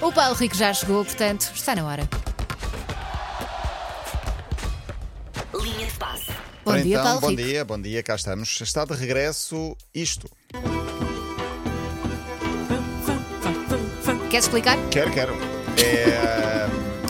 O Paulo Rico já chegou, portanto, está na hora. Linha de passe. Bom Ora, dia, então, Paulo bom Rico. dia, bom dia, cá estamos. Está de regresso isto. Queres explicar? Quero, quero. É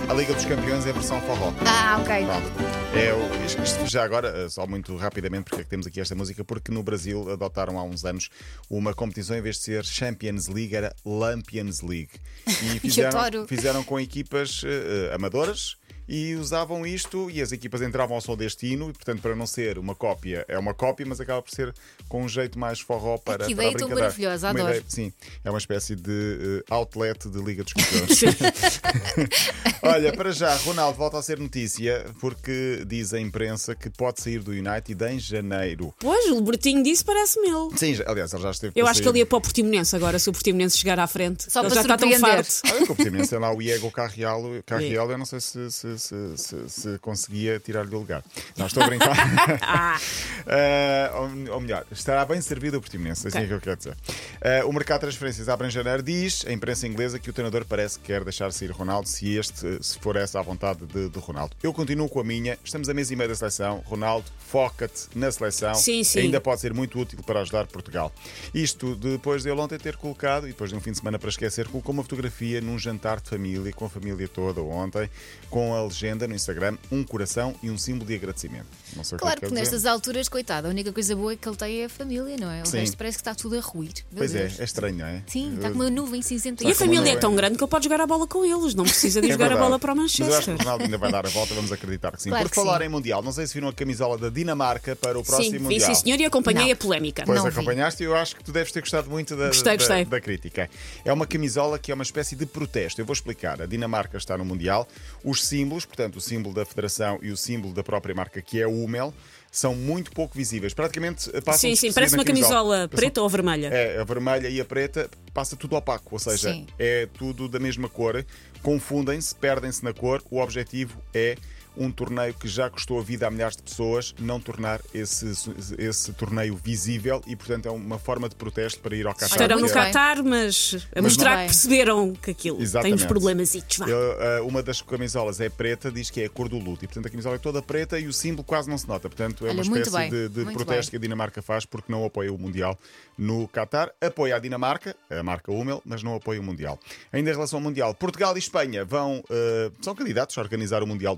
a Liga dos Campeões em versão forró. Ah, ok. Pronto. É, isto- já agora, eh, só muito rapidamente, porque é que temos aqui esta música, porque no Brasil adotaram há uns anos uma competição, em vez de ser Champions League, era Lampions League. E fizeram, fizeram com equipas eh, amadoras e usavam isto e as equipas entravam ao som deste hino e, portanto, para não ser uma cópia, é uma cópia, mas acaba por ser com um jeito mais forró para, Que para ideia a tão brincadeira. maravilhosa, adoro. ideia- sim, é uma espécie de eh, outlet de Liga dos Campeões. Olha, para já, Ronaldo volta a ser notícia porque diz a imprensa que pode sair do United em janeiro. Pois, o Bertinho disse parece-me ele. Sim, aliás, ele já esteve Eu para acho que sair. ele ia para o Portimonense agora, se o Portimonense chegar à frente. Só ele para já está tão farto. Olha que o Portimonense tem lá o Diego Carrial, Carrial eu não sei se, se, se, se- se conseguia tirar-lhe o lugar. Não, estou a brincar. Eh, ou, ou melhor, estará bem servido o Portimonense, assim é que eu quero dizer. Eh, o mercado de transferências abre em janeiro, diz a imprensa inglesa que o treinador parece que quer deixar sair Ronaldo se este, se for essa a vontade de, de Ronaldo. Eu continuo com a minha, estamos a mês e meio da seleção, Ronaldo, foca-te na seleção, Sim, sim. ainda pode ser muito útil para ajudar Portugal. Isto depois de ele ontem ter colocado, e depois de um fim de semana para esquecer, colocou uma fotografia num jantar de família, com a família toda ontem, com a legenda no Instagram, um coração e um símbolo de agradecimento. Não sei o Claro que, que é que quer dizer. nestas alturas, coitado, a única coisa boa que ele tem é a família, não é? O Sim. resto parece que está tudo a ruir. Meu Pois é, Deus. é estranho, não é? Sim, está com uma nuvem cinzenta. e a família é é? tão grande que ele pode jogar a bola com eles, não precisa de É jogar a bola para o Mas eu acho que Manchester. o Ronaldo ainda vai dar a volta, vamos acreditar que sim. Claro Por que falar sim. em Mundial, não sei se viram a camisola da Dinamarca para o próximo Sim, vi, Mundial. sim, senhor, e acompanhei Não. a polémica. Pois Não vi. acompanhaste e eu acho que tu deves ter gostado muito da, Gostei, da- gostei. da crítica. É uma camisola que é uma espécie de protesto. Eu vou explicar. A Dinamarca está no Mundial. Os símbolos, portanto, o símbolo da Federação e o símbolo da própria marca, que é o Hummel, são muito pouco visíveis. Praticamente eh, passam Sim, sim, parece uma camisola preta ou vermelha. é, a vermelha e a preta passa tudo opaco, ou seja, Sim. é tudo da mesma cor, confundem-se, perdem-se na cor. O objetivo é um torneio que já custou a vida a milhares de pessoas, não tornar esse, esse torneio visível e, portanto, é uma forma de protesto para ir ao Qatar. Estarão no bem. Qatar, mas a Mas mostrar não que é. perceberam que aquilo Exatamente. tem uns problemas. Eh, uma das camisolas é preta, diz que é a cor do luto, e portanto a camisola é toda preta e o símbolo quase não se nota. Portanto, é Olha, uma espécie bem, de, de protesto bem. que a Dinamarca faz porque não apoia o Mundial no Qatar. Apoia a Dinamarca, a marca Hummel, mas não apoia o Mundial. Ainda em relação ao Mundial, Portugal e Espanha vão, eh, são candidatos a organizar o Mundial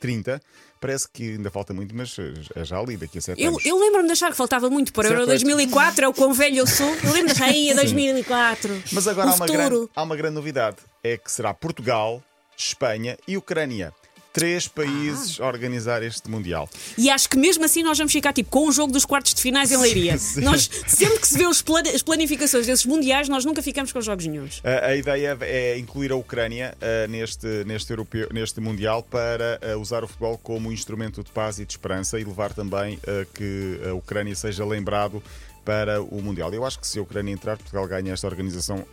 2030. Parece que ainda falta muito, mas é já ali, daqui a sete Eu, anos. eu lembro-me de achar que faltava muito para o Euro Certo. 2004, é o quão velho eu sou. Eu lembro de achar aí, 2004. Mas agora há uma, grande, há uma grande novidade: é que será Portugal, Espanha e Ucrânia. Três países Ah. a organizar este Mundial. E acho que mesmo assim nós vamos ficar tipo com o jogo dos quartos de finais em Leiria. Nós, sempre que se vê os plane- as planificações desses mundiais, nós nunca ficamos com jogos nenhuns. A, a ideia é incluir a Ucrânia ah, neste, neste, europeu, neste Mundial para ah, usar o futebol como instrumento de paz e de esperança e levar também a que a Ucrânia seja lembrado para o Mundial. Eu acho que se a Ucrânia entrar, Portugal ganha esta organização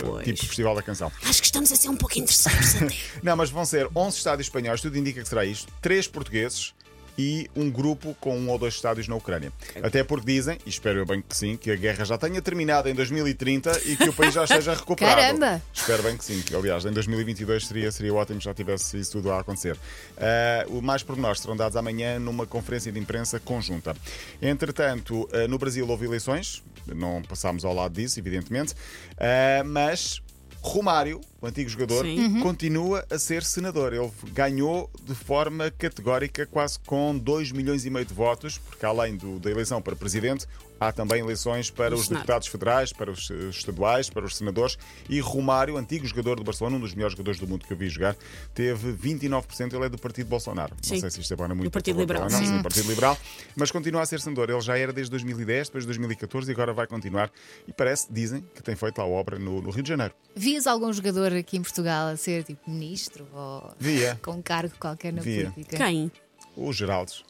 Pois. tipo Festival da Canção. Acho que estamos a ser um pouco interessantes até. Não, mas vão ser 11 estádios espanhóis, tudo indica que será isto, 3 portugueses e um grupo com um ou dois estádios na Ucrânia. Até porque dizem, e espero eu bem que sim, que a guerra já tenha terminado em 2030 e que o país já esteja recuperado. Caramba! Espero bem que sim. que, Aliás, em 2022 seria, seria ótimo se já tivesse isso tudo a acontecer. Ah, o mais pormenores serão dados amanhã numa conferência de imprensa conjunta. Entretanto, ah, no Brasil houve eleições, não passámos ao lado disso, evidentemente, ah, mas Romário, o antigo jogador. Uhum. continua a ser senador. Ele ganhou de forma categórica, quase com 2 milhões e meio de votos, porque além do- da eleição para presidente, há também eleições para os Senado. deputados federais, para os eh, estaduais, para os senadores. E Romário, antigo jogador do Barcelona, um dos melhores jogadores do mundo que eu vi jogar, teve 29%. Ele é do Partido Bolsonaro. Sim. Não sei se isto é bom, muito Do Partido Liberal, não, sim. sim, Partido Liberal, mas continua a ser senador. Ele já era desde 2010, depois de 2014 e agora vai continuar. E parece, dizem, que tem feito lá obra no, no Rio de Janeiro. Vias algum jogador aqui em Portugal a ser tipo ministro ou Via. com um cargo qualquer na Via. política? Quem? O Geraldes.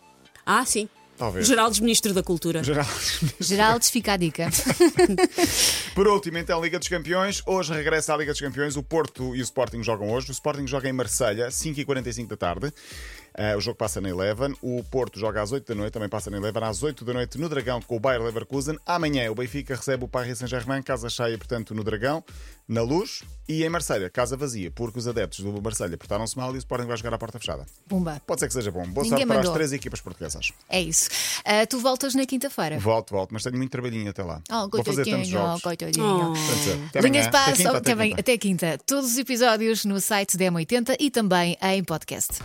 Ah, sim. Talvez. Geraldes Ministro da Cultura. Geraldes. Geraldes, fica a dica. Por último, então, Liga dos Campeões. Hoje regressa à Liga dos Campeões. O Porto e o Sporting jogam hoje. O Sporting joga em Marselha, 5h45 da tarde. Uh, o jogo passa na Eleven. O Porto joga às 8 da noite, também passa na Eleven, às 8 da noite no Dragão com o Bayer Leverkusen. Amanhã o Benfica recebe o Paris Saint-Germain, casa cheia, portanto, no Dragão, na Luz e em Marselha, casa vazia, porque os adeptos do Marselha portaram-se mal e o Sporting vai jogar à porta fechada. Pumba. Pode ser que seja bom. Boa Ninguém sorte para as mandou. três equipas portuguesas. É isso. Ah, tu voltas na quinta-feira. Volto, volto, mas tenho muito trabalhinho até lá. Oh, Vou fazer tantos jogos. Portanto, até Linha amanhã. de passe, Até quinta, até, quinta. até quinta. Todos os episódios no site da M80 e também em podcast.